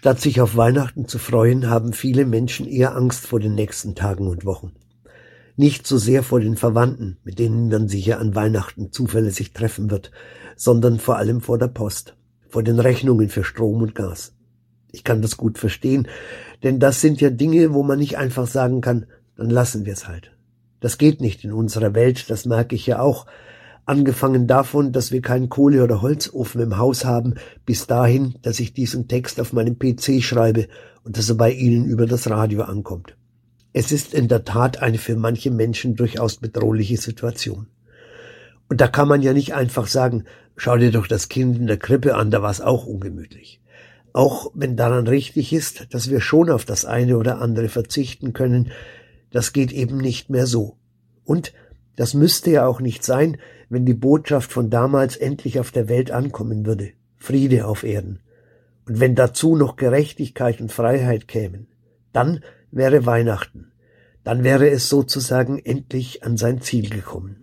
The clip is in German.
Statt sich auf Weihnachten zu freuen, haben viele Menschen eher Angst vor den nächsten Tagen und Wochen. Nicht so sehr vor den Verwandten, mit denen man sich ja an Weihnachten zuverlässig treffen wird, sondern vor allem vor der Post, vor den Rechnungen für Strom und Gas. Ich kann das gut verstehen, denn das sind ja Dinge, wo man nicht einfach sagen kann, dann lassen wir es halt. Das geht nicht in unserer Welt, das merke ich ja auch, Angefangen davon, dass wir keinen Kohle- oder Holzofen im Haus haben, bis dahin, dass ich diesen Text auf meinem PC schreibe und dass er bei Ihnen über das Radio ankommt. Es ist in der Tat eine für manche Menschen durchaus bedrohliche Situation. Und da kann man ja nicht einfach sagen, schau dir doch das Kind in der Krippe an, da war es auch ungemütlich. Auch wenn daran richtig ist, dass wir schon auf das eine oder andere verzichten können, das geht eben nicht mehr so. Und das müsste ja auch nicht sein, wenn die Botschaft von damals endlich auf der Welt ankommen würde. Friede auf Erden. Und wenn dazu noch Gerechtigkeit und Freiheit kämen, dann wäre Weihnachten. Dann wäre es sozusagen endlich an sein Ziel gekommen.